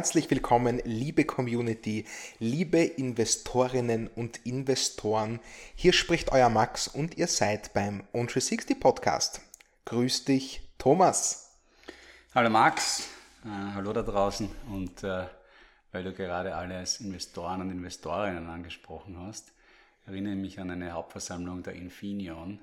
Herzlich willkommen, liebe Community, liebe Investorinnen und Investoren. Hier spricht euer Max und ihr seid beim On360 Podcast. Grüß dich, Thomas. Hallo Max, äh, hallo da draußen und äh, weil du gerade alle als Investoren und Investorinnen angesprochen hast, erinnere ich mich an eine Hauptversammlung der Infineon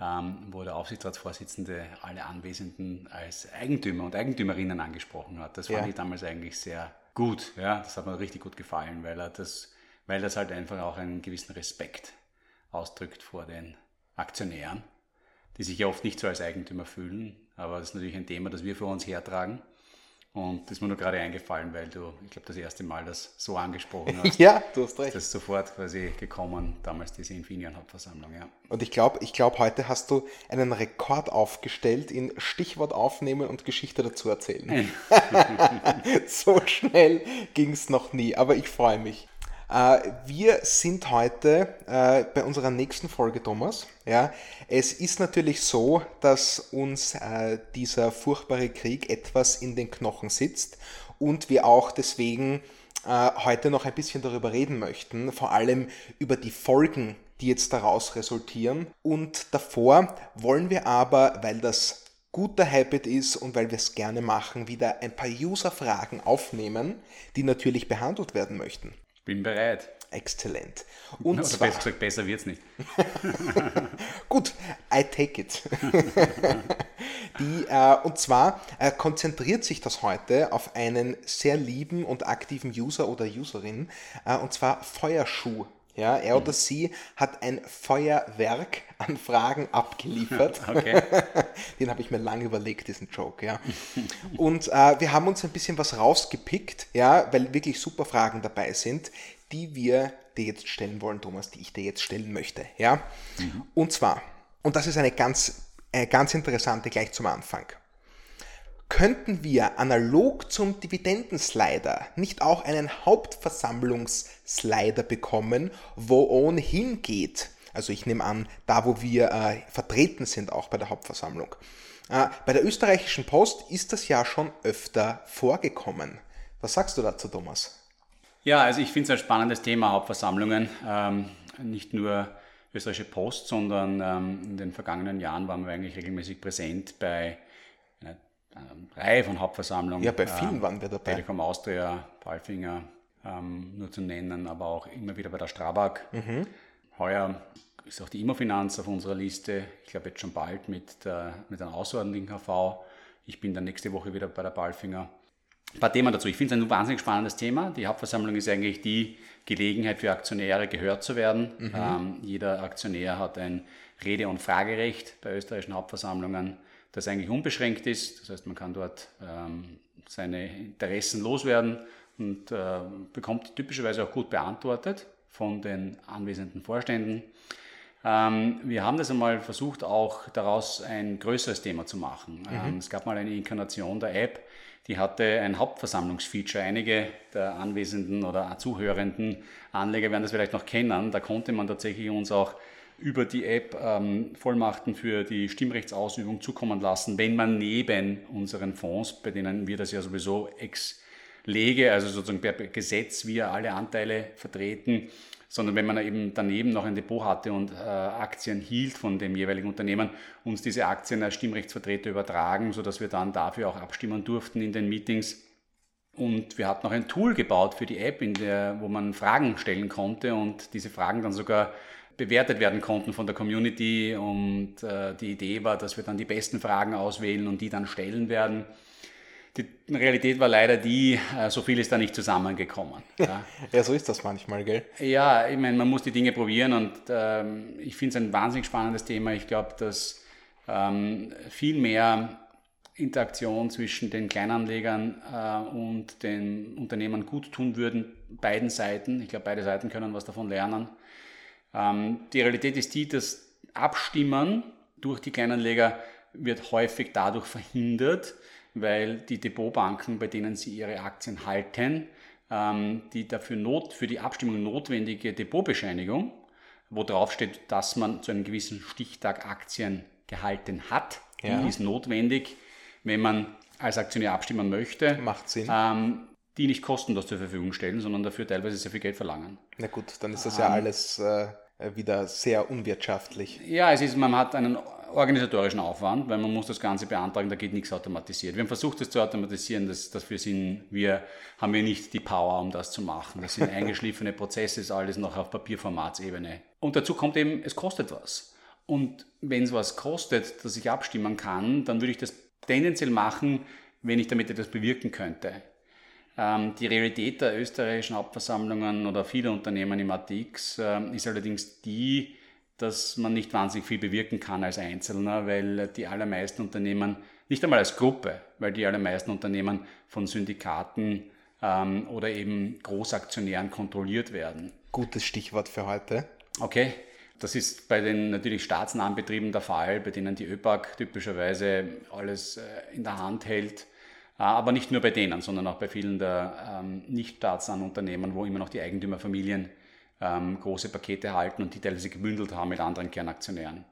ähm, wo der Aufsichtsratsvorsitzende alle Anwesenden als Eigentümer und Eigentümerinnen angesprochen hat. Das fand ja. ich damals eigentlich sehr gut. Ja, das hat mir richtig gut gefallen, weil er das, weil das halt einfach auch einen gewissen Respekt ausdrückt vor den Aktionären, die sich ja oft nicht so als Eigentümer fühlen. Aber das ist natürlich ein Thema, das wir für uns hertragen. Und das ist mir nur gerade eingefallen, weil du, ich glaube, das erste Mal das so angesprochen hast. ja, du hast recht. Das ist sofort quasi gekommen, damals diese Infineon-Hauptversammlung, ja. Und ich glaube, ich glaube, heute hast du einen Rekord aufgestellt in Stichwort aufnehmen und Geschichte dazu erzählen. so schnell ging es noch nie, aber ich freue mich. Äh, wir sind heute äh, bei unserer nächsten Folge, Thomas. Ja, es ist natürlich so, dass uns äh, dieser furchtbare Krieg etwas in den Knochen sitzt und wir auch deswegen heute noch ein bisschen darüber reden möchten, vor allem über die Folgen, die jetzt daraus resultieren. Und davor wollen wir aber, weil das guter Habit ist und weil wir es gerne machen, wieder ein paar User-Fragen aufnehmen, die natürlich behandelt werden möchten. Bin bereit. Exzellent. Und Oder zwar, besser gesagt, besser wird es nicht. Gut, I take it. Die, äh, und zwar äh, konzentriert sich das heute auf einen sehr lieben und aktiven User oder Userin, äh, und zwar Feuerschuh. Ja, er oder sie hat ein Feuerwerk an Fragen abgeliefert. Okay. Den habe ich mir lange überlegt, diesen Joke, ja. Und äh, wir haben uns ein bisschen was rausgepickt, ja, weil wirklich super Fragen dabei sind, die wir dir jetzt stellen wollen, Thomas, die ich dir jetzt stellen möchte, ja. Mhm. Und zwar, und das ist eine ganz, eine ganz interessante gleich zum Anfang könnten wir analog zum Dividendenslider nicht auch einen Hauptversammlungsslider bekommen, wo ohnehin geht, also ich nehme an, da wo wir äh, vertreten sind, auch bei der Hauptversammlung. Äh, bei der österreichischen Post ist das ja schon öfter vorgekommen. Was sagst du dazu, Thomas? Ja, also ich finde es ein spannendes Thema, Hauptversammlungen. Ähm, nicht nur österreichische Post, sondern ähm, in den vergangenen Jahren waren wir eigentlich regelmäßig präsent bei ähm, Reihe von Hauptversammlungen. Ja, bei vielen ähm, waren wir dabei. Telekom Austria, Palfinger, ähm, nur zu nennen, aber auch immer wieder bei der Strabag. Mhm. Heuer ist auch die Immofinanz auf unserer Liste. Ich glaube jetzt schon bald mit, der, mit einem außerordentlichen HV. Ich bin dann nächste Woche wieder bei der Palfinger. Ein paar Themen dazu. Ich finde es ein wahnsinnig spannendes Thema. Die Hauptversammlung ist eigentlich die Gelegenheit für Aktionäre gehört zu werden. Mhm. Ähm, jeder Aktionär hat ein Rede- und Fragerecht bei österreichischen Hauptversammlungen das eigentlich unbeschränkt ist. Das heißt, man kann dort ähm, seine Interessen loswerden und äh, bekommt typischerweise auch gut beantwortet von den anwesenden Vorständen. Ähm, wir haben das einmal versucht, auch daraus ein größeres Thema zu machen. Mhm. Ähm, es gab mal eine Inkarnation der App, die hatte ein Hauptversammlungsfeature. Einige der anwesenden oder zuhörenden Anleger werden das vielleicht noch kennen. Da konnte man tatsächlich uns auch über die App ähm, Vollmachten für die Stimmrechtsausübung zukommen lassen, wenn man neben unseren Fonds, bei denen wir das ja sowieso ex lege, also sozusagen per Gesetz wir alle Anteile vertreten, sondern wenn man eben daneben noch ein Depot hatte und äh, Aktien hielt von dem jeweiligen Unternehmen, uns diese Aktien als Stimmrechtsvertreter übertragen, sodass wir dann dafür auch abstimmen durften in den Meetings. Und wir hatten noch ein Tool gebaut für die App, in der, wo man Fragen stellen konnte und diese Fragen dann sogar bewertet werden konnten von der Community. Und äh, die Idee war, dass wir dann die besten Fragen auswählen und die dann stellen werden. Die Realität war leider die, äh, so viel ist da nicht zusammengekommen. Ja, ja so ist das manchmal, gell? Ja, ich meine, man muss die Dinge probieren und ähm, ich finde es ein wahnsinnig spannendes Thema. Ich glaube, dass ähm, viel mehr Interaktion zwischen den Kleinanlegern äh, und den Unternehmern gut tun würden, beiden Seiten. Ich glaube, beide Seiten können was davon lernen. Ähm, die Realität ist die, dass Abstimmen durch die Kleinanleger wird häufig dadurch verhindert, weil die Depotbanken, bei denen sie ihre Aktien halten, ähm, die dafür not, für die Abstimmung notwendige Depotbescheinigung, wo drauf steht, dass man zu einem gewissen Stichtag Aktien gehalten hat, ja. die ist notwendig, wenn man als Aktionär abstimmen möchte. Macht Sinn. Ähm, die nicht kostenlos zur Verfügung stellen, sondern dafür teilweise sehr viel Geld verlangen. Na gut, dann ist das ja alles äh, wieder sehr unwirtschaftlich. Ja, es ist, man hat einen organisatorischen Aufwand, weil man muss das Ganze beantragen, da geht nichts automatisiert. Wir haben versucht, das zu automatisieren, das, dafür sind wir, haben wir nicht die Power, um das zu machen. Das sind eingeschliffene Prozesse, ist alles noch auf Papierformatsebene. Und dazu kommt eben, es kostet was. Und wenn es was kostet, dass ich abstimmen kann, dann würde ich das tendenziell machen, wenn ich damit etwas bewirken könnte. Ähm, die Realität der österreichischen Hauptversammlungen oder vieler Unternehmen im ATX äh, ist allerdings die, dass man nicht wahnsinnig viel bewirken kann als Einzelner, weil die allermeisten Unternehmen, nicht einmal als Gruppe, weil die allermeisten Unternehmen von Syndikaten ähm, oder eben Großaktionären kontrolliert werden. Gutes Stichwort für heute. Okay, das ist bei den natürlich staatsnahen Betrieben der Fall, bei denen die ÖPAG typischerweise alles äh, in der Hand hält. Äh, aber nicht nur bei denen, sondern auch bei vielen der ähm, nicht staatsnahen Unternehmen, wo immer noch die Eigentümerfamilien ähm, große Pakete halten und die teilweise gebündelt haben mit anderen Kernaktionären.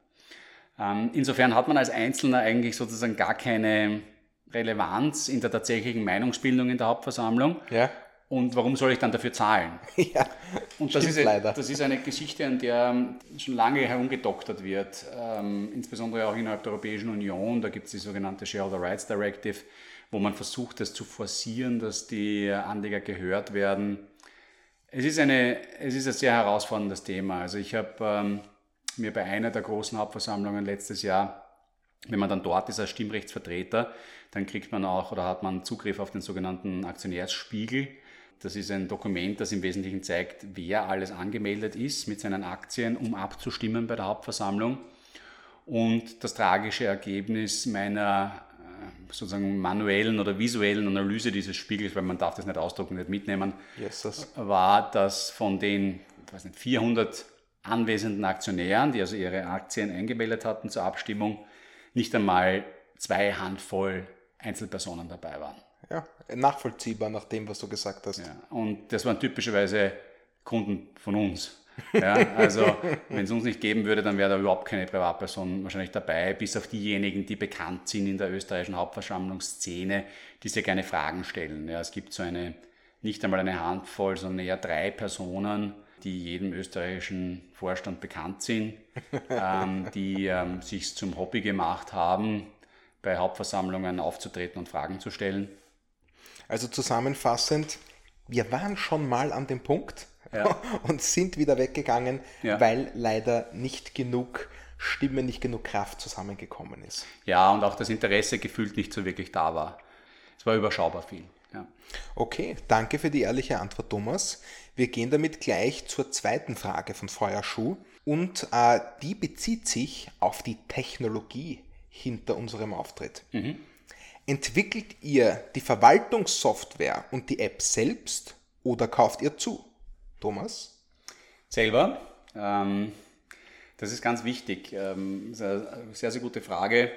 Ähm, insofern hat man als Einzelner eigentlich sozusagen gar keine Relevanz in der tatsächlichen Meinungsbildung in der Hauptversammlung. Ja. Und warum soll ich dann dafür zahlen? Ja, und das ist, leider. das ist eine Geschichte, an der schon lange herumgedoktert wird, ähm, insbesondere auch innerhalb der Europäischen Union. Da gibt es die sogenannte Shareholder Rights Directive, wo man versucht, das zu forcieren, dass die Anleger gehört werden. Es ist, eine, es ist ein sehr herausforderndes Thema. Also ich habe ähm, mir bei einer der großen Hauptversammlungen letztes Jahr, wenn man dann dort ist als Stimmrechtsvertreter, dann kriegt man auch oder hat man Zugriff auf den sogenannten Aktionärsspiegel. Das ist ein Dokument, das im Wesentlichen zeigt, wer alles angemeldet ist mit seinen Aktien, um abzustimmen bei der Hauptversammlung. Und das tragische Ergebnis meiner sozusagen manuellen oder visuellen Analyse dieses Spiegels, weil man darf das nicht ausdrucken, nicht mitnehmen, yes, war, dass von den weiß nicht, 400 anwesenden Aktionären, die also ihre Aktien eingemeldet hatten zur Abstimmung, nicht einmal zwei Handvoll Einzelpersonen dabei waren. Ja, nachvollziehbar nach dem, was du gesagt hast. Ja, und das waren typischerweise Kunden von uns. Ja, also wenn es uns nicht geben würde, dann wäre da überhaupt keine Privatperson wahrscheinlich dabei, bis auf diejenigen, die bekannt sind in der österreichischen Hauptversammlungsszene, die sehr gerne Fragen stellen. Ja, es gibt so eine, nicht einmal eine Handvoll, sondern eher drei Personen, die jedem österreichischen Vorstand bekannt sind, ähm, die ähm, sich zum Hobby gemacht haben, bei Hauptversammlungen aufzutreten und Fragen zu stellen. Also zusammenfassend, wir waren schon mal an dem Punkt, ja. und sind wieder weggegangen, ja. weil leider nicht genug Stimme, nicht genug Kraft zusammengekommen ist. Ja, und auch das Interesse gefühlt nicht so wirklich da war. Es war überschaubar viel. Ja. Okay, danke für die ehrliche Antwort, Thomas. Wir gehen damit gleich zur zweiten Frage von Feuerschuh und äh, die bezieht sich auf die Technologie hinter unserem Auftritt. Mhm. Entwickelt ihr die Verwaltungssoftware und die App selbst oder kauft ihr zu? Thomas? Selber. Ähm, das ist ganz wichtig. Ähm, ist eine sehr, sehr gute Frage.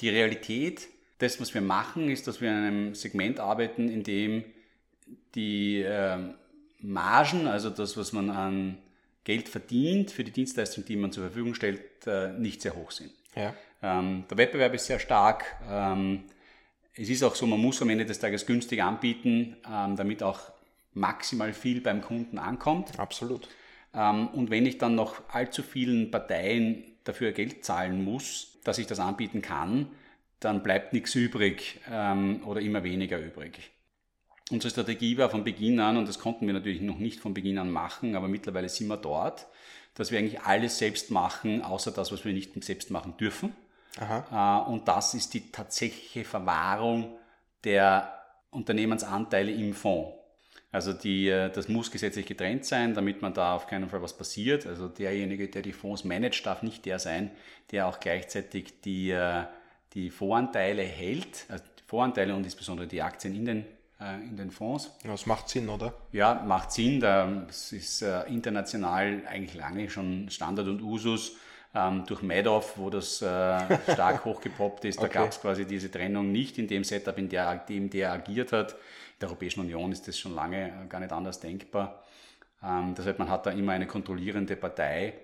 Die Realität des, was wir machen, ist, dass wir in einem Segment arbeiten, in dem die äh, Margen, also das, was man an Geld verdient für die Dienstleistung, die man zur Verfügung stellt, äh, nicht sehr hoch sind. Ja. Ähm, der Wettbewerb ist sehr stark. Ähm, es ist auch so, man muss am Ende des Tages günstig anbieten, ähm, damit auch maximal viel beim Kunden ankommt. Absolut. Ähm, und wenn ich dann noch allzu vielen Parteien dafür Geld zahlen muss, dass ich das anbieten kann, dann bleibt nichts übrig ähm, oder immer weniger übrig. Unsere Strategie war von Beginn an, und das konnten wir natürlich noch nicht von Beginn an machen, aber mittlerweile sind wir dort, dass wir eigentlich alles selbst machen, außer das, was wir nicht selbst machen dürfen. Aha. Äh, und das ist die tatsächliche Verwahrung der Unternehmensanteile im Fonds. Also die, äh, das muss gesetzlich getrennt sein, damit man da auf keinen Fall was passiert. Also derjenige, der die Fonds managt, darf nicht der sein, der auch gleichzeitig die, äh, die Voranteile hält, also die Voranteile und insbesondere die Aktien in den, äh, in den Fonds. Das macht Sinn, oder? Ja, macht Sinn. Das ist international eigentlich lange schon Standard und Usus. Ähm, durch Madoff, wo das stark hochgepoppt ist, da okay. gab es quasi diese Trennung nicht in dem Setup, in der, dem der agiert hat der Europäischen Union ist das schon lange äh, gar nicht anders denkbar. Ähm, das heißt, man hat da immer eine kontrollierende Partei.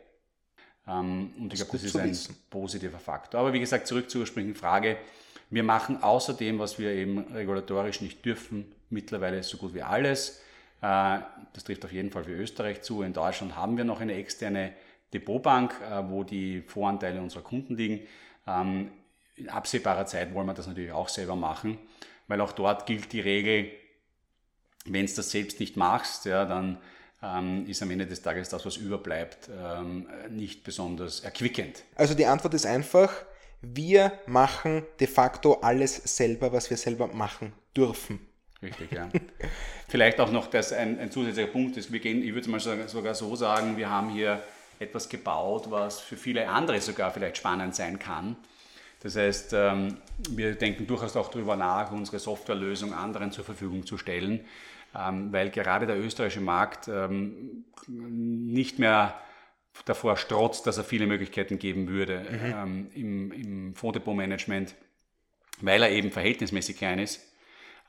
Ähm, und ich glaube, das ist ein positiver Faktor. Aber wie gesagt, zurück zur ursprünglichen Frage. Wir machen außerdem, was wir eben regulatorisch nicht dürfen, mittlerweile so gut wie alles. Äh, das trifft auf jeden Fall für Österreich zu. In Deutschland haben wir noch eine externe Depotbank, äh, wo die Voranteile unserer Kunden liegen. Ähm, in absehbarer Zeit wollen wir das natürlich auch selber machen, weil auch dort gilt die Regel, wenn du das selbst nicht machst, ja, dann ähm, ist am Ende des Tages das, was überbleibt, ähm, nicht besonders erquickend. Also die Antwort ist einfach, wir machen de facto alles selber, was wir selber machen dürfen. Richtig, ja. Vielleicht auch noch das ein, ein zusätzlicher Punkt ist, wir gehen, ich würde mal sogar so sagen, wir haben hier etwas gebaut, was für viele andere sogar vielleicht spannend sein kann. Das heißt, ähm, wir denken durchaus auch darüber nach, unsere Softwarelösung anderen zur Verfügung zu stellen, weil gerade der österreichische Markt ähm, nicht mehr davor strotzt, dass er viele Möglichkeiten geben würde mhm. im, im Fonddepot-Management, weil er eben verhältnismäßig klein ist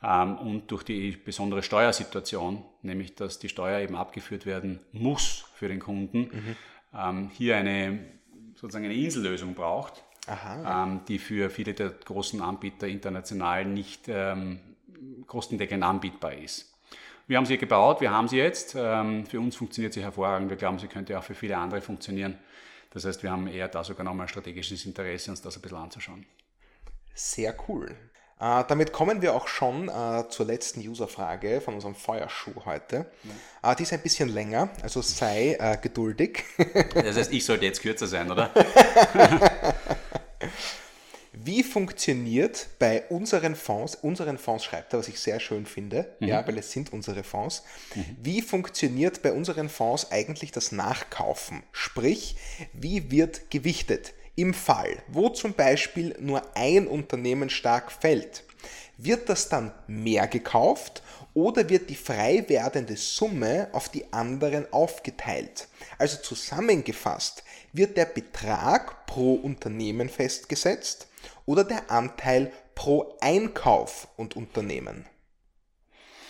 und durch die besondere Steuersituation, nämlich dass die Steuer eben abgeführt werden muss für den Kunden, mhm. hier eine sozusagen eine Insellösung braucht ähm, die für viele der großen Anbieter international nicht ähm, kostendeckend anbietbar ist. Wir haben sie gebaut, wir haben sie jetzt. Ähm, für uns funktioniert sie hervorragend. Wir glauben, sie könnte auch für viele andere funktionieren. Das heißt, wir haben eher da sogar nochmal ein strategisches Interesse, uns das ein bisschen anzuschauen. Sehr cool. Äh, damit kommen wir auch schon äh, zur letzten Userfrage von unserem Feuerschuh heute. Ja. Äh, die ist ein bisschen länger, also sei äh, geduldig. das heißt, ich sollte jetzt kürzer sein, oder? Wie funktioniert bei unseren Fonds, unseren Fonds schreibt er, was ich sehr schön finde, mhm. ja, weil es sind unsere Fonds. Mhm. Wie funktioniert bei unseren Fonds eigentlich das Nachkaufen? Sprich, wie wird gewichtet? Im Fall, wo zum Beispiel nur ein Unternehmen stark fällt, wird das dann mehr gekauft oder wird die frei werdende Summe auf die anderen aufgeteilt? Also zusammengefasst, wird der Betrag pro Unternehmen festgesetzt oder der Anteil pro Einkauf und Unternehmen?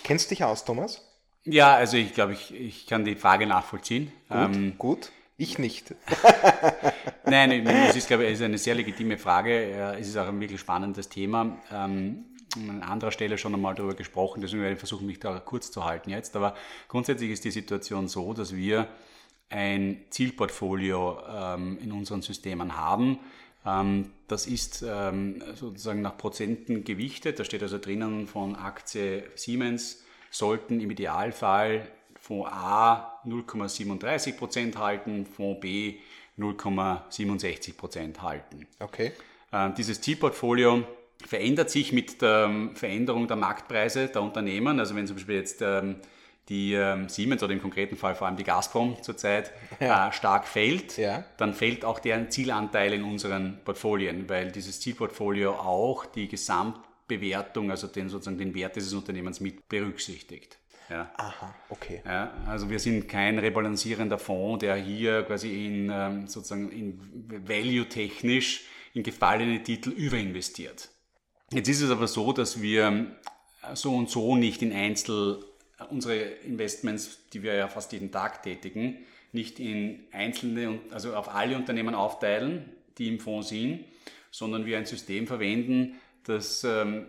Kennst du dich aus, Thomas? Ja, also ich glaube, ich, ich kann die Frage nachvollziehen. Gut, ähm, gut. Ich nicht. Nein, es ist, glaube ich, ist eine sehr legitime Frage. Es ist auch ein wirklich spannendes Thema. Ähm, an anderer Stelle schon einmal darüber gesprochen, deswegen werde ich versuchen, mich da kurz zu halten jetzt. Aber grundsätzlich ist die Situation so, dass wir ein Zielportfolio ähm, in unseren Systemen haben. Ähm, das ist ähm, sozusagen nach Prozenten gewichtet. Da steht also drinnen von Aktie Siemens sollten im Idealfall Fonds A 0,37 Prozent halten, Fonds B 0,67 Prozent halten. Okay. Äh, dieses Zielportfolio verändert sich mit der Veränderung der Marktpreise der Unternehmen. Also wenn zum Beispiel jetzt ähm, die ähm, Siemens oder im konkreten Fall vor allem die Gazprom zurzeit ja. äh, stark fällt, ja. dann fällt auch deren Zielanteil in unseren Portfolien, weil dieses Zielportfolio auch die Gesamtbewertung, also den, sozusagen den Wert dieses Unternehmens mit berücksichtigt. Ja. Aha, okay. Ja, also wir sind kein rebalancierender Fonds, der hier quasi in ähm, sozusagen in value-technisch in gefallene Titel überinvestiert. Jetzt ist es aber so, dass wir so und so nicht in Einzel unsere Investments, die wir ja fast jeden Tag tätigen, nicht in einzelne, also auf alle Unternehmen aufteilen, die im Fonds sind, sondern wir ein System verwenden, das ähm,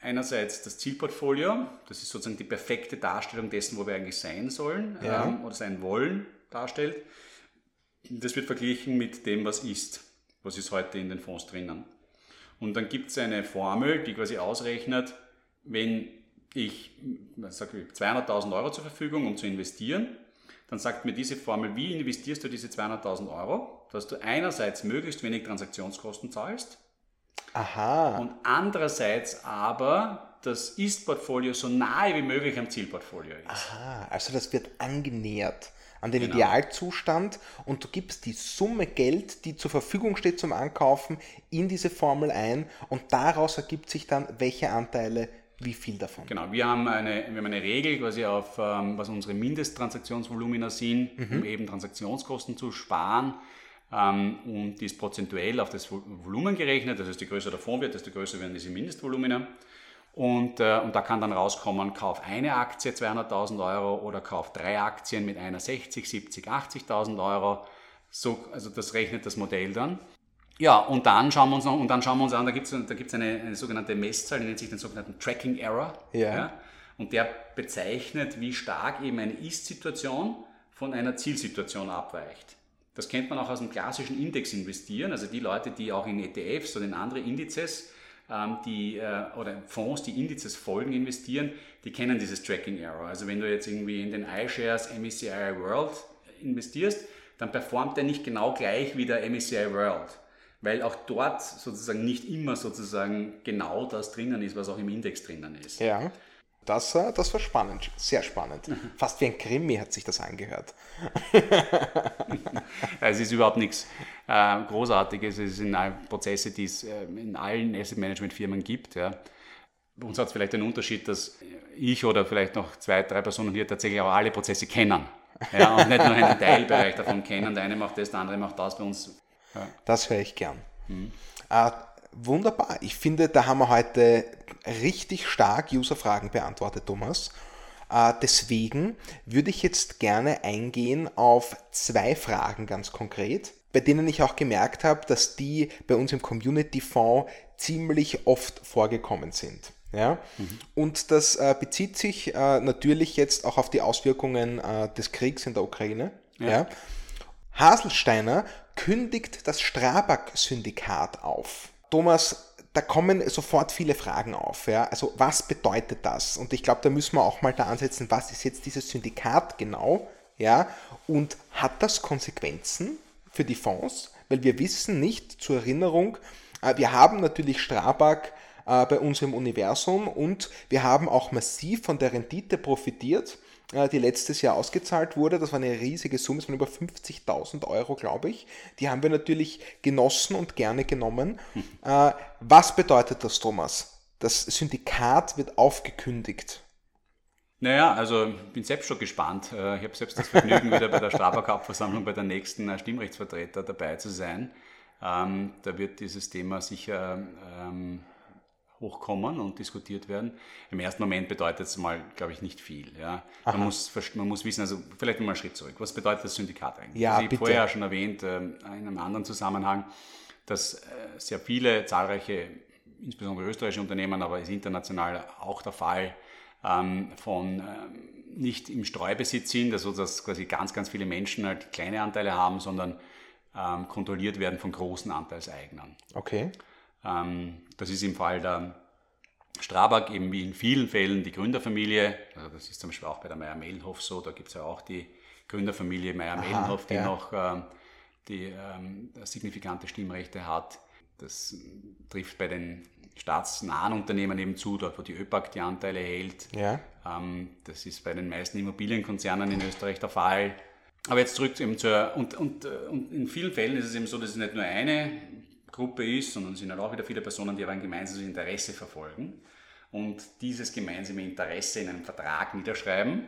einerseits das Zielportfolio, das ist sozusagen die perfekte Darstellung dessen, wo wir eigentlich sein sollen ja. ähm, oder sein wollen, darstellt. Das wird verglichen mit dem, was ist, was ist heute in den Fonds drinnen. Und dann gibt es eine Formel, die quasi ausrechnet, wenn ich sage 200.000 Euro zur Verfügung, um zu investieren, dann sagt mir diese Formel, wie investierst du diese 200.000 Euro, dass du einerseits möglichst wenig Transaktionskosten zahlst Aha. und andererseits aber das Ist-Portfolio so nahe wie möglich am Zielportfolio ist. Aha, also das wird angenähert an den genau. Idealzustand und du gibst die Summe Geld, die zur Verfügung steht zum Ankaufen, in diese Formel ein und daraus ergibt sich dann, welche Anteile wie viel davon? Genau, wir haben eine, wir haben eine Regel quasi auf, ähm, was unsere Mindesttransaktionsvolumina sind, mhm. um eben Transaktionskosten zu sparen. Ähm, und die ist prozentuell auf das Volumen gerechnet, das heißt, je größer der Fonds wird, desto größer werden diese Mindestvolumina. Und, äh, und da kann dann rauskommen, kauf eine Aktie 200.000 Euro oder kauf drei Aktien mit einer 60, 70, 80.000 Euro. So, also das rechnet das Modell dann. Ja, und dann schauen wir uns noch, und dann schauen wir uns an, da gibt es da gibt's eine, eine sogenannte Messzahl, die nennt sich den sogenannten Tracking Error. Ja. ja. Und der bezeichnet, wie stark eben eine Ist-Situation von einer Zielsituation abweicht. Das kennt man auch aus dem klassischen Index investieren, also die Leute, die auch in ETFs oder in andere Indizes ähm, die, äh, oder Fonds, die Indizes folgen, investieren, die kennen dieses Tracking Error. Also wenn du jetzt irgendwie in den iShares MSCI World investierst, dann performt der nicht genau gleich wie der MSCI World, weil auch dort sozusagen nicht immer sozusagen genau das drinnen ist, was auch im Index drinnen ist. Ja. Das, äh, das war spannend, sehr spannend. Fast wie ein Krimi hat sich das angehört. es ist überhaupt nichts äh, Großartiges. Es sind Prozesse, die es äh, in allen Asset Management Firmen gibt. Ja. Bei uns hat es vielleicht den Unterschied, dass ich oder vielleicht noch zwei, drei Personen hier tatsächlich auch alle Prozesse kennen. Ja, und nicht nur einen Teilbereich davon kennen. Der eine macht das, der andere macht das bei uns. Ja. Das höre ich gern. Mhm. Äh, wunderbar. Ich finde, da haben wir heute richtig stark User-Fragen beantwortet, Thomas. Äh, deswegen würde ich jetzt gerne eingehen auf zwei Fragen ganz konkret, bei denen ich auch gemerkt habe, dass die bei uns im Community Fonds ziemlich oft vorgekommen sind. Ja? Mhm. Und das äh, bezieht sich äh, natürlich jetzt auch auf die Auswirkungen äh, des Kriegs in der Ukraine. Ja. ja? Haselsteiner kündigt das Strabag-Syndikat auf. Thomas, da kommen sofort viele Fragen auf. Ja? Also was bedeutet das? Und ich glaube, da müssen wir auch mal da ansetzen, was ist jetzt dieses Syndikat genau? Ja? Und hat das Konsequenzen für die Fonds? Weil wir wissen nicht, zur Erinnerung, äh, wir haben natürlich Strabag äh, bei uns im Universum und wir haben auch massiv von der Rendite profitiert die letztes Jahr ausgezahlt wurde. Das war eine riesige Summe, es waren über 50.000 Euro, glaube ich. Die haben wir natürlich genossen und gerne genommen. Äh, was bedeutet das, Thomas? Das Syndikat wird aufgekündigt. Naja, also ich bin selbst schon gespannt. Äh, ich habe selbst das Vergnügen, wieder bei der Strabag Hauptversammlung bei der nächsten Stimmrechtsvertreter dabei zu sein. Ähm, da wird dieses Thema sicher ähm, hochkommen und diskutiert werden. Im ersten Moment bedeutet es mal, glaube ich, nicht viel. Ja. Man, muss, man muss wissen, also vielleicht mal einen Schritt zurück. Was bedeutet das Syndikat eigentlich? Ja, also ich habe vorher schon erwähnt, äh, in einem anderen Zusammenhang, dass äh, sehr viele, zahlreiche, insbesondere österreichische Unternehmen, aber ist international auch der Fall, ähm, von ähm, nicht im Streubesitz sind, also dass quasi ganz, ganz viele Menschen halt kleine Anteile haben, sondern ähm, kontrolliert werden von großen Anteilseignern. Okay. Ähm, das ist im Fall der Strabag eben wie in vielen Fällen die Gründerfamilie. Also das ist zum Beispiel auch bei der Meier-Mellenhof so. Da gibt es ja auch die Gründerfamilie Meier-Mellenhof, die ja. noch ähm, die ähm, signifikante Stimmrechte hat. Das trifft bei den staatsnahen Unternehmen eben zu, dort wo die ÖPAG die Anteile hält. Ja. Ähm, das ist bei den meisten Immobilienkonzernen in Österreich der Fall. Aber jetzt zurück eben zur, und, und, äh, und in vielen Fällen ist es eben so, dass es nicht nur eine Gruppe ist, sondern es sind halt auch wieder viele Personen, die aber ein gemeinsames Interesse verfolgen und dieses gemeinsame Interesse in einem Vertrag niederschreiben.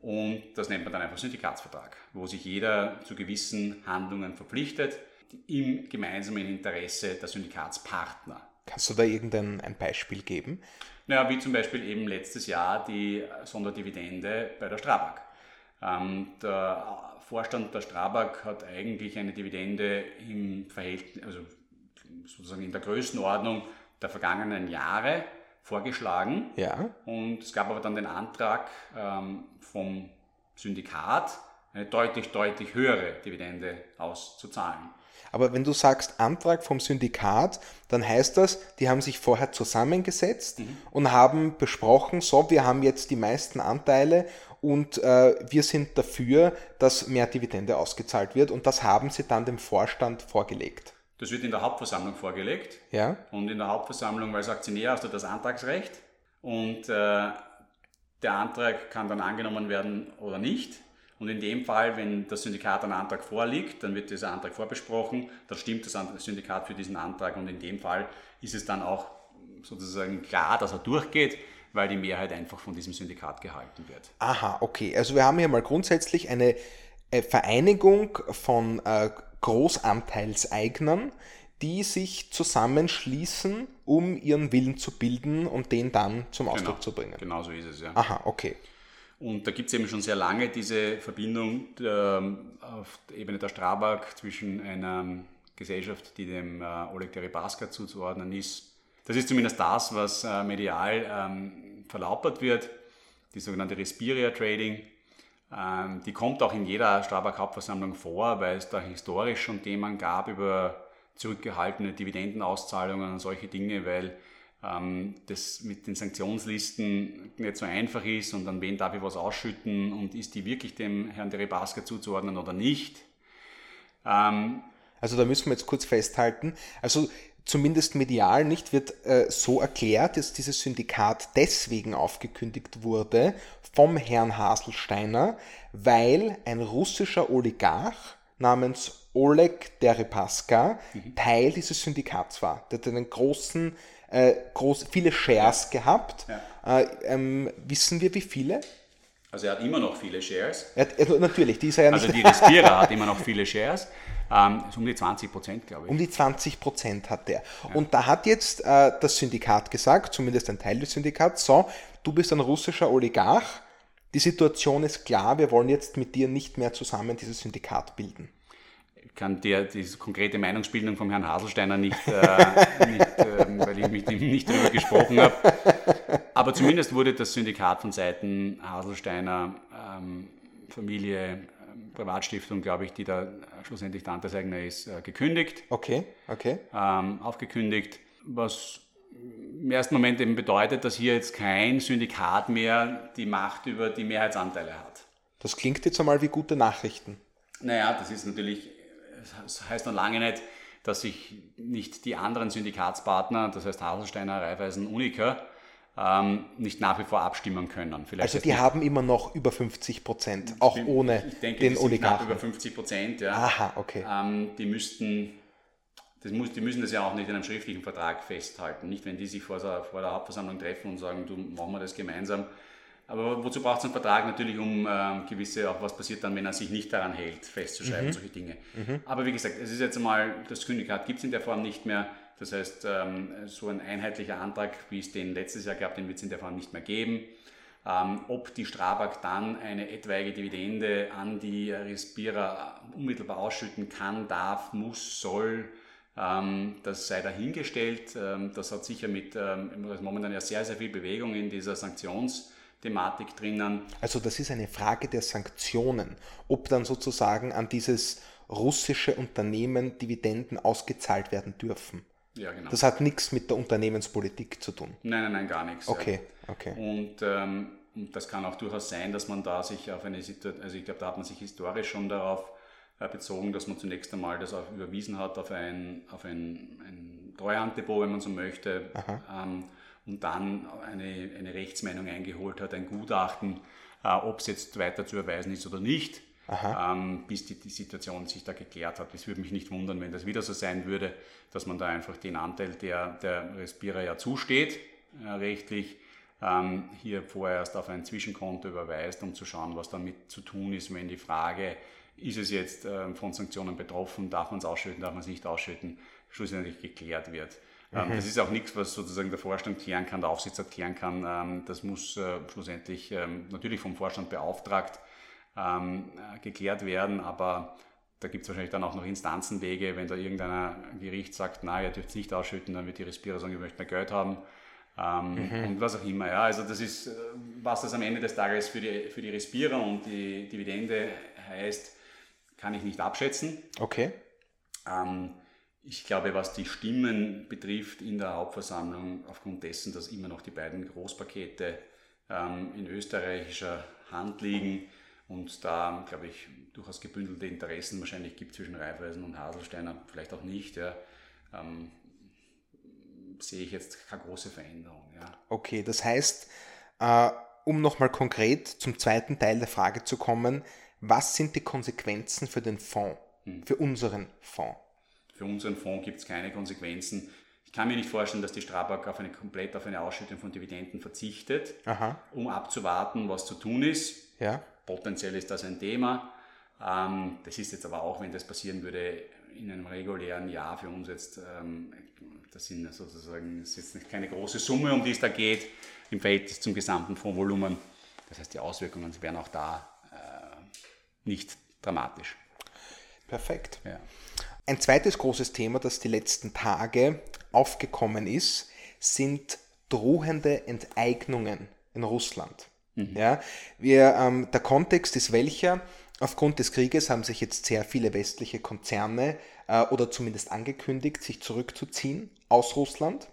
Und das nennt man dann einfach Syndikatsvertrag, wo sich jeder zu gewissen Handlungen verpflichtet im gemeinsamen Interesse der Syndikatspartner. Kannst du da irgendein ein Beispiel geben? Naja, wie zum Beispiel eben letztes Jahr die Sonderdividende bei der Strabag. Ähm, der Vorstand der Strabag hat eigentlich eine Dividende im Verhältnis, also sozusagen in der Größenordnung der vergangenen Jahre vorgeschlagen. Ja. Und es gab aber dann den Antrag ähm, vom Syndikat, eine deutlich, deutlich höhere Dividende auszuzahlen. Aber wenn du sagst Antrag vom Syndikat, dann heißt das, die haben sich vorher zusammengesetzt mhm. und haben besprochen, so, wir haben jetzt die meisten Anteile und äh, wir sind dafür, dass mehr Dividende ausgezahlt wird und das haben sie dann dem Vorstand vorgelegt. Das wird in der Hauptversammlung vorgelegt. Ja. Und in der Hauptversammlung, weil als Aktionär hast du das Antragsrecht. Und äh, der Antrag kann dann angenommen werden oder nicht. Und in dem Fall, wenn das Syndikat einen Antrag vorliegt, dann wird dieser Antrag vorbesprochen, dann stimmt das Syndikat für diesen Antrag und in dem Fall ist es dann auch sozusagen klar, dass er durchgeht, weil die Mehrheit einfach von diesem Syndikat gehalten wird. Aha, okay. Also wir haben hier mal grundsätzlich eine äh, Vereinigung von äh, Großanteilseignern, die sich zusammenschließen, um ihren Willen zu bilden und den dann zum Ausdruck genau, zu bringen. Genau so ist es, ja. Aha, okay. Und da gibt es eben schon sehr lange diese Verbindung ähm, auf der Ebene der Strabag zwischen einer Gesellschaft, die dem äh, Oleg Deripaska zuzuordnen ist. Das ist zumindest das, was äh, medial ähm, verlautbart wird, die sogenannte Respiria Trading. Ähm, die kommt auch in jeder Strabag Hauptversammlung vor, weil es da historisch schon Themen gab über zurückgehaltene Dividendenauszahlungen und solche Dinge, weil ähm, das mit den Sanktionslisten nicht so einfach ist und an wen darf ich was ausschütten und ist die wirklich dem Herrn Deripaska zuzuordnen oder nicht. Ähm, also da müssen wir jetzt kurz festhalten. Also zumindest medial nicht, wird äh, so erklärt, dass dieses Syndikat deswegen aufgekündigt wurde vom Herrn Haselsteiner, weil ein russischer Oligarch namens Oleg Deripaska mhm. Teil dieses Syndikats war. Der hat einen großen, äh, groß, viele Shares ja. gehabt. Ja. Äh, ähm, wissen wir, wie viele? Also er hat immer noch viele Shares. Hat, also natürlich, die ist er ja Also die Respira hat immer noch viele Shares. Ähm, um die 20 Prozent, glaube ich. Um die 20 Prozent hat der. Ja. Und da hat jetzt äh, das Syndikat gesagt, zumindest ein Teil des Syndikats, so, du bist ein russischer Oligarch, die Situation ist klar, wir wollen jetzt mit dir nicht mehr zusammen dieses Syndikat bilden. Ich kann dir die konkrete Meinungsbildung vom Herrn Haselsteiner nicht, äh, nicht äh, weil ich mit ihm nicht darüber gesprochen habe. Aber zumindest wurde das Syndikat von Seiten Haselsteiner ähm, Familie Privatstiftung, glaube ich, die da schlussendlich der Anteilseigner ist, gekündigt. Okay, okay. Ähm, aufgekündigt, was im ersten Moment eben bedeutet, dass hier jetzt kein Syndikat mehr die Macht über die Mehrheitsanteile hat. Das klingt jetzt einmal wie gute Nachrichten. Naja, das ist natürlich, das heißt noch lange nicht, dass sich nicht die anderen Syndikatspartner, das heißt Haselsteiner, Raiffeisen, Unica, ähm, nicht nach wie vor abstimmen können. Vielleicht also die haben immer noch über 50 Prozent, auch bin, ohne ich denke, den Oligarchen. über 50 Prozent, ja. Aha, okay. Ähm, die müssten das muss, die müssen das ja auch nicht in einem schriftlichen Vertrag festhalten. Nicht, wenn die sich vor, vor der Hauptversammlung treffen und sagen, du machen wir das gemeinsam. Aber wozu braucht es einen Vertrag? Natürlich, um äh, gewisse, auch was passiert dann, wenn er sich nicht daran hält, festzuschreiben, mhm. solche Dinge. Mhm. Aber wie gesagt, es ist jetzt einmal, das Syndikat gibt es in der Form nicht mehr. Das heißt, ähm, so ein einheitlicher Antrag, wie es den letztes Jahr gab, den wird es in der Form nicht mehr geben. Ähm, ob die Strabag dann eine etwaige Dividende an die Respira unmittelbar ausschütten kann, darf, muss, soll, ähm, das sei dahingestellt. Das hat sicher mit momentan ja sehr, sehr viel Bewegung in dieser Sanktionsthematik drinnen. Also das ist eine Frage der Sanktionen, ob dann sozusagen an dieses russische Unternehmen Dividenden ausgezahlt werden dürfen. Ja, genau. Das hat nichts mit der Unternehmenspolitik zu tun. Nein, nein, nein, gar nichts. Okay, ja. okay. Und ähm, das kann auch durchaus sein, dass man da sich auf eine Situation, also ich glaube, da hat man sich historisch schon darauf äh, bezogen, dass man zunächst einmal das auch überwiesen hat auf ein, auf ein, ein Treuhanddepot, wenn man so möchte, ähm, und dann eine, eine Rechtsmeinung eingeholt hat, ein Gutachten, äh, ob es jetzt weiter zu erweisen ist oder nicht ähm, bis die, die, Situation sich da geklärt hat. Es würde mich nicht wundern, wenn das wieder so sein würde, dass man da einfach den Anteil, der der Respira ja zusteht, äh, rechtlich, ähm, hier vorerst auf ein Zwischenkonto überweist, um zu schauen, was damit zu tun ist, wenn die Frage, ist es jetzt äh, von Sanktionen betroffen, darf man es ausschütten, darf man es nicht ausschütten, schlussendlich geklärt wird. Ähm, mhm. Das ist auch nichts, was sozusagen der Vorstand klären kann, der Aufsitzer klären kann. Ähm, das muss äh, schlussendlich ähm, natürlich vom Vorstand beauftragt ähm, geklärt werden, aber da gibt es wahrscheinlich dann auch noch Instanzenwege, wenn da irgendein Gericht sagt, na, ihr dürft es nicht ausschütten, dann wird die Respira sagen, ihr möchtet mehr Geld haben ähm, mhm. und was auch immer. Ja, also das ist, äh, was das am Ende des Tages für die, für die Respira und die Dividende heißt, kann ich nicht abschätzen. Okay. Ähm, ich glaube, was die Stimmen betrifft in der Hauptversammlung, aufgrund dessen, dass immer noch die beiden Großpakete ähm, in österreichischer Hand liegen, und da, glaube ich, durchaus gebündelte Interessen wahrscheinlich gibt zwischen Raiffeisen und Haselsteiner, vielleicht auch nicht, ja, ähm, sehe ich jetzt keine große Veränderung. Ja. Okay, das heißt, äh, um nochmal konkret zum zweiten Teil der Frage zu kommen, was sind die Konsequenzen für den Fonds, hm. für unseren Fonds? Für unseren Fonds gibt es keine Konsequenzen. Ich kann mir nicht vorstellen, dass die Strabag auf eine, komplett auf eine Ausschüttung von Dividenden verzichtet, Aha. um abzuwarten, was zu tun ist. Ja. Potenziell ist das ein Thema. Ähm, das ist jetzt aber auch, wenn das passieren würde, in einem regulären Jahr für uns jetzt, ähm, das sind sozusagen, das ist jetzt keine große Summe, um die es da geht, im Verhältnis zum gesamten Fondsvolumen. Das heißt, die Auswirkungen wären auch da äh, nicht dramatisch. Perfekt. Ja. Ein zweites großes Thema, das die letzten Tage aufgekommen ist, sind drohende Enteignungen in Russland. Mhm. Ja, wir, ähm, der Kontext ist welcher? Aufgrund des Krieges haben sich jetzt sehr viele westliche Konzerne äh, oder zumindest angekündigt, sich zurückzuziehen aus Russland.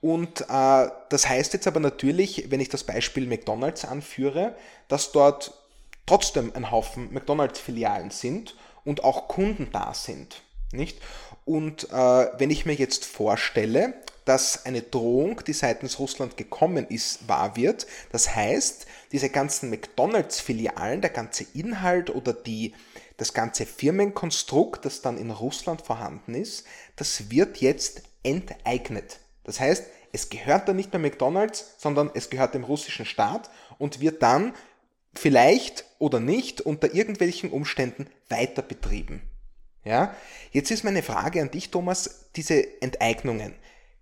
Und äh, das heißt jetzt aber natürlich, wenn ich das Beispiel McDonald's anführe, dass dort trotzdem ein Haufen McDonald's-Filialen sind und auch Kunden da sind. Nicht? Und äh, wenn ich mir jetzt vorstelle, dass eine Drohung, die seitens Russland gekommen ist, wahr wird, das heißt, diese ganzen McDonald's-Filialen, der ganze Inhalt oder die, das ganze Firmenkonstrukt, das dann in Russland vorhanden ist, das wird jetzt enteignet. Das heißt, es gehört dann nicht mehr McDonald's, sondern es gehört dem russischen Staat und wird dann vielleicht oder nicht unter irgendwelchen Umständen weiter betrieben. Ja? Jetzt ist meine Frage an dich, Thomas, diese Enteignungen.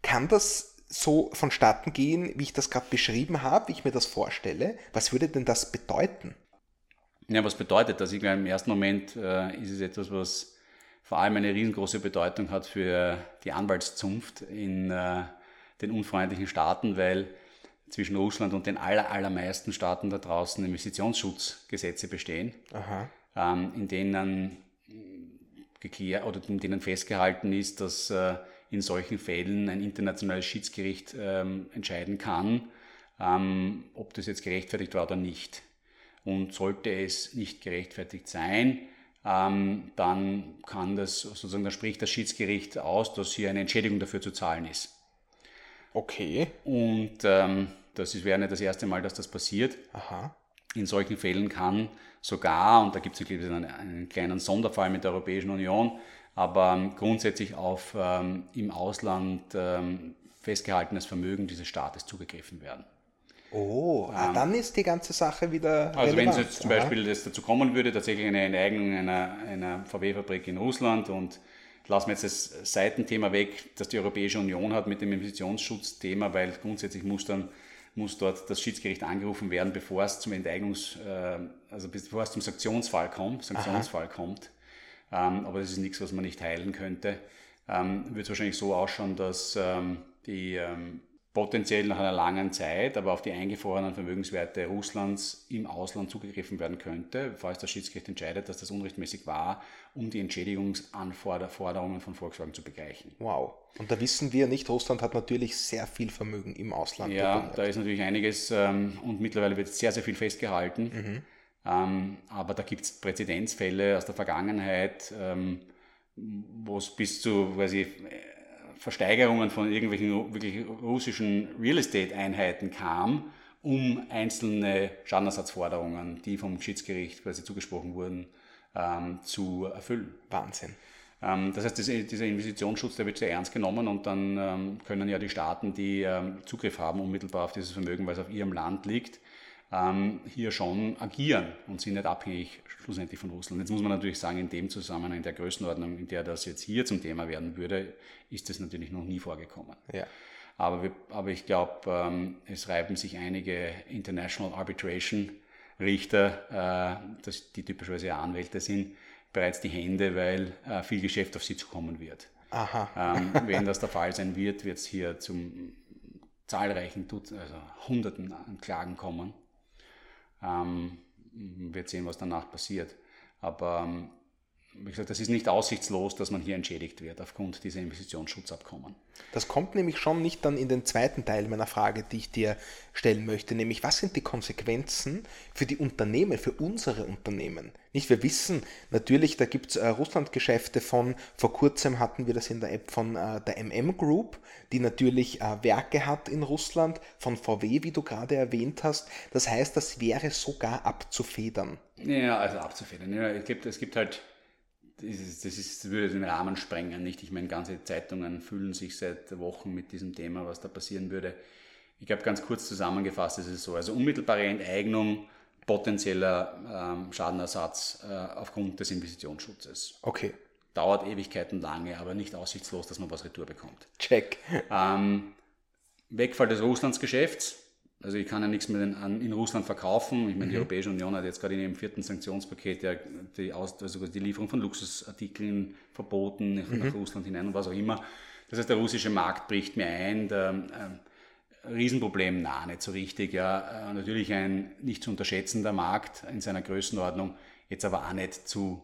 Kann das so vonstatten gehen, wie ich das gerade beschrieben habe, wie ich mir das vorstelle? Was würde denn das bedeuten? Ja, was bedeutet das? Ich glaube, im ersten Moment äh, ist es etwas, was vor allem eine riesengroße Bedeutung hat für die Anwaltszunft in äh, den unfreundlichen Staaten, weil zwischen Russland und den aller, allermeisten Staaten da draußen Investitionsschutzgesetze bestehen, ähm, in denen geklärt oder in denen festgehalten ist, dass äh, in solchen Fällen ein internationales Schiedsgericht ähm, entscheiden kann, ähm, ob das jetzt gerechtfertigt war oder nicht. Und sollte es nicht gerechtfertigt sein, ähm, dann kann das sozusagen, dann spricht das Schiedsgericht aus, dass hier eine Entschädigung dafür zu zahlen ist. Okay. Und ähm, das ist, wäre nicht das erste Mal, dass das passiert. Aha. In solchen Fällen kann sogar, und da gibt es einen, einen kleinen Sonderfall mit der Europäischen Union, aber ähm, grundsätzlich auf ähm, im Ausland ähm, festgehaltenes Vermögen dieses Staates zugegriffen werden. Oh, ah, ähm, dann ist die ganze Sache wieder. Also wenn es jetzt zum Beispiel das dazu kommen würde, tatsächlich eine Enteignung einer, einer VW-Fabrik in Russland und lassen wir jetzt das Seitenthema weg, das die Europäische Union hat mit dem Investitionsschutzthema, weil grundsätzlich muss dann muss dort das Schiedsgericht angerufen werden, bevor es zum Enteignungs, äh, also bevor es zum Sanktionsfall kommt, Sanktionsfall kommt. Ähm, aber das ist nichts, was man nicht heilen könnte. Ähm, wird es wahrscheinlich so ausschauen, dass ähm, die potenziell nach einer langen Zeit, aber auf die eingefrorenen Vermögenswerte Russlands im Ausland zugegriffen werden könnte, falls das Schiedsgericht entscheidet, dass das unrechtmäßig war, um die Entschädigungsanforderungen von Volkswagen zu begleichen. Wow. Und da wissen wir nicht, Russland hat natürlich sehr viel Vermögen im Ausland. Ja, da ist natürlich einiges ähm, und mittlerweile wird sehr, sehr viel festgehalten. Mhm. Ähm, aber da gibt es Präzedenzfälle aus der Vergangenheit, ähm, wo es bis zu quasi Versteigerungen von irgendwelchen wirklich russischen Real Estate-Einheiten kam, um einzelne Schadenersatzforderungen, die vom Schiedsgericht quasi zugesprochen wurden, ähm, zu erfüllen. Wahnsinn. Ähm, das heißt, diese, dieser Investitionsschutz, der wird sehr ernst genommen und dann ähm, können ja die Staaten, die ähm, Zugriff haben unmittelbar auf dieses Vermögen, weil es auf ihrem Land liegt, ähm, hier schon agieren und sind nicht abhängig schlussendlich von Russland. Jetzt muss man natürlich sagen, in dem Zusammenhang, in der Größenordnung, in der das jetzt hier zum Thema werden würde, ist das natürlich noch nie vorgekommen. Ja. Aber, wir, aber ich glaube, ähm, es reiben sich einige International Arbitration Richter, äh, das, die typischerweise Anwälte sind, bereits die Hände, weil äh, viel Geschäft auf sie zukommen wird. Aha. Ähm, wenn das der Fall sein wird, wird es hier zum zahlreichen, also Hunderten an Klagen kommen. Ähm, wird sehen, was danach passiert. Aber ähm, wie gesagt, das ist nicht aussichtslos, dass man hier entschädigt wird aufgrund dieser Investitionsschutzabkommen. Das kommt nämlich schon nicht dann in den zweiten Teil meiner Frage, die ich dir stellen möchte, nämlich was sind die Konsequenzen für die Unternehmen, für unsere Unternehmen? Nicht, wir wissen natürlich, da gibt es äh, Russlandgeschäfte von, vor kurzem hatten wir das in der App von äh, der MM Group, die natürlich äh, Werke hat in Russland, von VW, wie du gerade erwähnt hast. Das heißt, das wäre sogar abzufedern. Ja, also abzufedern. Ja, es, gibt, es gibt halt das, das, ist, würde den Rahmen sprengen, nicht? Ich meine, ganze Zeitungen fühlen sich seit Wochen mit diesem Thema, was da passieren würde. Ich glaube, ganz kurz zusammengefasst ist es so. Also unmittelbare Enteignung, potenzieller ähm, Schadenersatz äh, aufgrund des Investitionsschutzes. Okay. Dauert Ewigkeiten lange, aber nicht aussichtslos, dass man was retour bekommt. Check. Ähm, Wegfall des Russlandsgeschäfts, Also ich kann ja nichts mehr in, in Russland verkaufen. Ich meine, mhm. die Europäische Union hat jetzt gerade in ihrem vierten Sanktionspaket ja die, Aus, also die Lieferung von Luxusartikeln verboten nach, mhm. nach Russland hinein und was auch immer. Das heißt, der russische Markt bricht mir ein. Der, äh, Riesenproblem, na, nicht so richtig. Ja. Äh, natürlich ein nicht zu unterschätzender Markt in seiner Größenordnung, jetzt aber auch nicht zu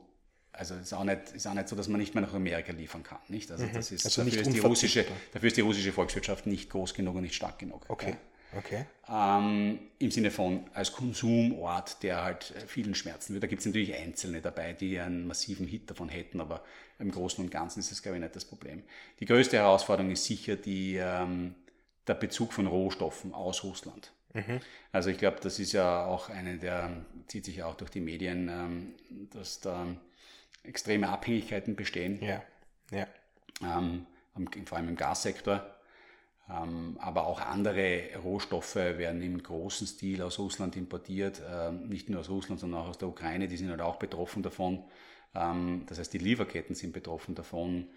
also ist auch, nicht, ist auch nicht so, dass man nicht mehr nach Amerika liefern kann. Nicht? Also, mhm. das ist, also dafür, ist die russische, dafür ist die russische Volkswirtschaft nicht groß genug und nicht stark genug. Okay. Ja. Okay. Ähm, Im Sinne von als Konsumort, der halt vielen Schmerzen wird. Da gibt es natürlich Einzelne dabei, die einen massiven Hit davon hätten, aber im Großen und Ganzen ist das, glaube ich, nicht das Problem. Die größte Herausforderung ist sicher die, ähm, der Bezug von Rohstoffen aus Russland. Mhm. Also ich glaube, das ist ja auch eine der, zieht sich ja auch durch die Medien, ähm, dass da extreme Abhängigkeiten bestehen. Ja. ja. Ähm, vor allem im Gassektor. Ähm, aber auch andere Rohstoffe werden im großen Stil aus Russland importiert, ähm, nicht nur aus Russland, sondern auch aus der Ukraine, die sind halt auch betroffen davon. Ähm, das heißt, die Lieferketten sind betroffen davon.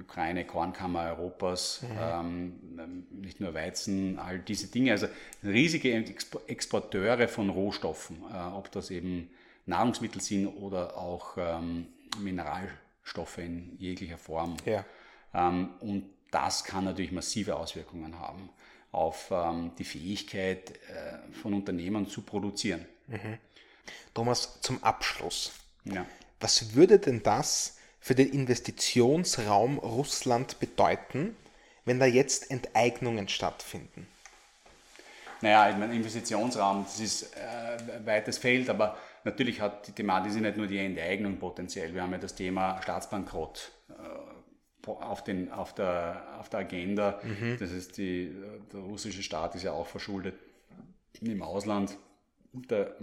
Ukraine, Kornkammer Europas, mhm. nicht nur Weizen, all diese Dinge. Also riesige Exporteure von Rohstoffen, äh, ob das eben Nahrungsmittel sind oder auch Mineralstoffe in jeglicher Form. Ja. Und das kann natürlich massive Auswirkungen haben auf ähm, die Fähigkeit äh, von Unternehmen zu produzieren. Mhm. Thomas, zum Abschluss. Ja. Was würde denn das für den Investitionsraum Russland bedeuten, wenn da jetzt Enteignungen stattfinden? Naja, ich meine, Investitionsraum, das ist äh, weites Feld, aber natürlich hat die Thematik nicht nur die Enteignung potenziell. Wir haben ja das Thema Staatsbankrott. Äh, auf, den, auf, der, auf der Agenda. Mhm. Das heißt, die, der russische Staat ist ja auch verschuldet im Ausland. Der,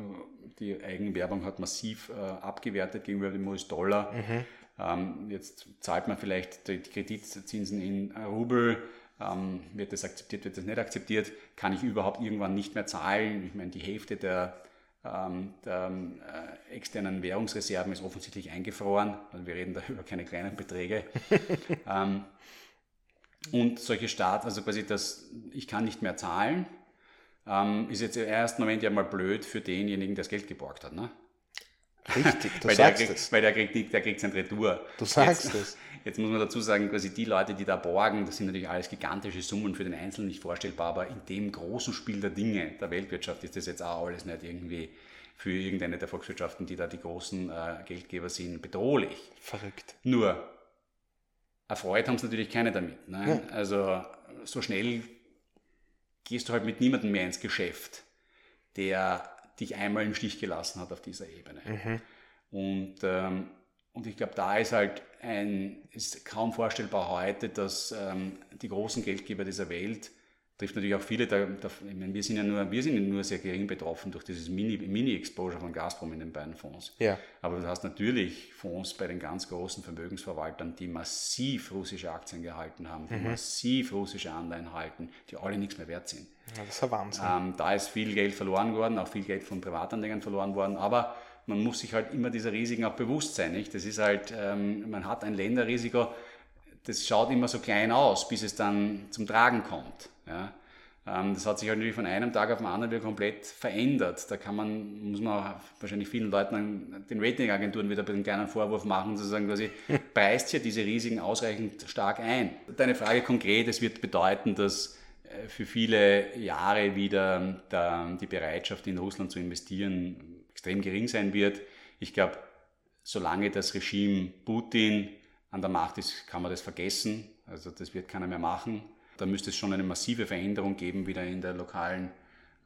die Eigenwerbung hat massiv äh, abgewertet gegenüber dem US-Dollar. Mhm. Ähm, jetzt zahlt man vielleicht die, Kreditzinsen in Rubel. Ähm, wird das akzeptiert, wird das nicht akzeptiert? Kann ich überhaupt irgendwann nicht mehr zahlen? Ich meine, die Hälfte der der äh, externen Währungsreserven ist offensichtlich eingefroren. Also wir reden da über keine kleinen Beträge. ähm, und solche Staaten, also quasi das, ich kann nicht mehr zahlen, ähm, ist jetzt im ersten Moment ja mal blöd für denjenigen, der das Geld geborgt hat. Ne? Richtig, du weil sagst der kriegt, es. Weil der kriegt, der kriegt sein Retour. Du sagst es. Jetzt muss man dazu sagen, quasi die Leute, die da borgen, das sind natürlich alles gigantische Summen für den Einzelnen nicht vorstellbar, aber in dem großen Spiel der Dinge der Weltwirtschaft ist das jetzt auch alles nicht irgendwie für irgendeine der Volkswirtschaften, die da die großen äh, Geldgeber sind, bedrohlich. Verrückt. Nur, erfreut haben es natürlich keine damit. Ne? Ja. Also so schnell gehst du halt mit niemandem mehr ins Geschäft, der dich einmal im Stich gelassen hat auf dieser Ebene. Mhm. Und ähm, und ich glaube, da ist halt ein, ist kaum vorstellbar heute, dass ähm, die großen Geldgeber dieser Welt, trifft natürlich auch viele, da, da, meine, wir sind ja nur, wir sind nur sehr gering betroffen durch dieses Mini-Exposure Mini von Gazprom in den beiden Fonds. Ja. Aber du hast natürlich Fonds bei den ganz großen Vermögensverwaltern, die massiv russische Aktien gehalten haben, die mhm. massiv russische Anleihen halten, die alle nichts mehr wert sind. Ja, das ist ein Wahnsinn. Ähm, da ist viel Geld verloren worden, auch viel Geld von Privatanlegern verloren worden, aber man muss sich halt immer dieser Risiken auch bewusst sein. Nicht? Das ist halt, ähm, man hat ein Länderrisiko, das schaut immer so klein aus, bis es dann zum Tragen kommt. Ja? Ähm, das hat sich halt natürlich von einem Tag auf den anderen wieder komplett verändert. Da kann man, muss man wahrscheinlich vielen Leuten, den Ratingagenturen wieder einen kleinen Vorwurf machen, zu sagen, quasi, preist hier diese Risiken ausreichend stark ein. Deine Frage konkret, es wird bedeuten, dass äh, für viele Jahre wieder der, die Bereitschaft in Russland zu investieren extrem gering sein wird. Ich glaube, solange das Regime Putin an der Macht ist, kann man das vergessen. Also das wird keiner mehr machen. Da müsste es schon eine massive Veränderung geben wieder in der lokalen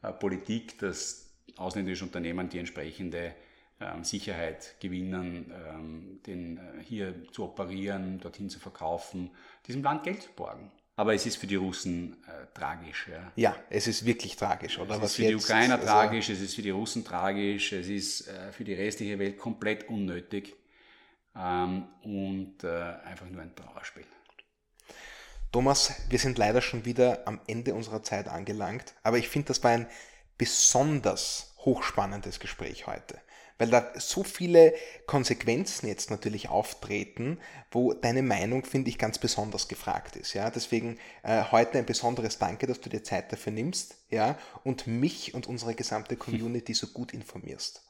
äh, Politik, dass ausländische Unternehmen die entsprechende ähm, Sicherheit gewinnen, ähm, den, äh, hier zu operieren, dorthin zu verkaufen, diesem Land Geld zu borgen. Aber es ist für die Russen äh, tragisch. Ja. ja, es ist wirklich tragisch, oder? Es Was ist für die Ukrainer also tragisch, es ist für die Russen tragisch, es ist äh, für die restliche Welt komplett unnötig ähm, und äh, einfach nur ein Trauerspiel. Thomas, wir sind leider schon wieder am Ende unserer Zeit angelangt, aber ich finde, das war ein besonders hochspannendes Gespräch heute. weil da so viele Konsequenzen jetzt natürlich auftreten, wo deine Meinung, finde ich, ganz besonders gefragt ist. Ja? Deswegen äh, heute ein besonderes Danke, dass du dir Zeit dafür nimmst ja? und mich und unsere gesamte Community so gut informierst.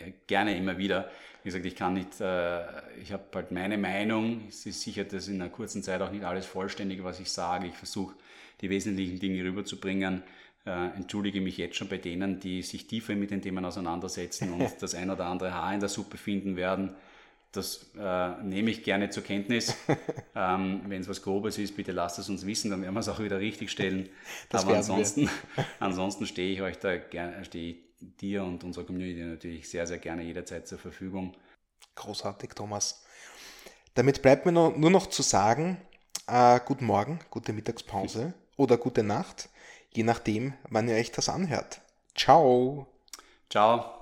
Ja, gerne immer wieder. Wie gesagt, ich kann nicht, äh, ich habe halt meine Meinung. Es ist sicher, dass in einer kurzen Zeit auch nicht alles vollständig, was ich sage. Ich versuche, die wesentlichen Dinge rüberzubringen. Äh, entschuldige mich jetzt schon bei denen, die sich tiefer mit den Themen auseinandersetzen und das ein oder andere Haar in der Suppe finden werden. Das äh, nehme ich gerne zur Kenntnis. ähm, Wenn es was Grobes ist, bitte lasst es uns wissen, dann werden wir es auch wieder richtig stellen. Aber ansonsten, ansonsten stehe ich euch da gerne, stehe dir und unserer Community natürlich sehr, sehr gerne jederzeit zur Verfügung. Großartig, Thomas. Damit bleibt mir nur noch zu sagen, äh, guten Morgen, gute Mittagspause oder gute Nacht je nachdem, wann ihr euch das anhört. Ciao. Ciao.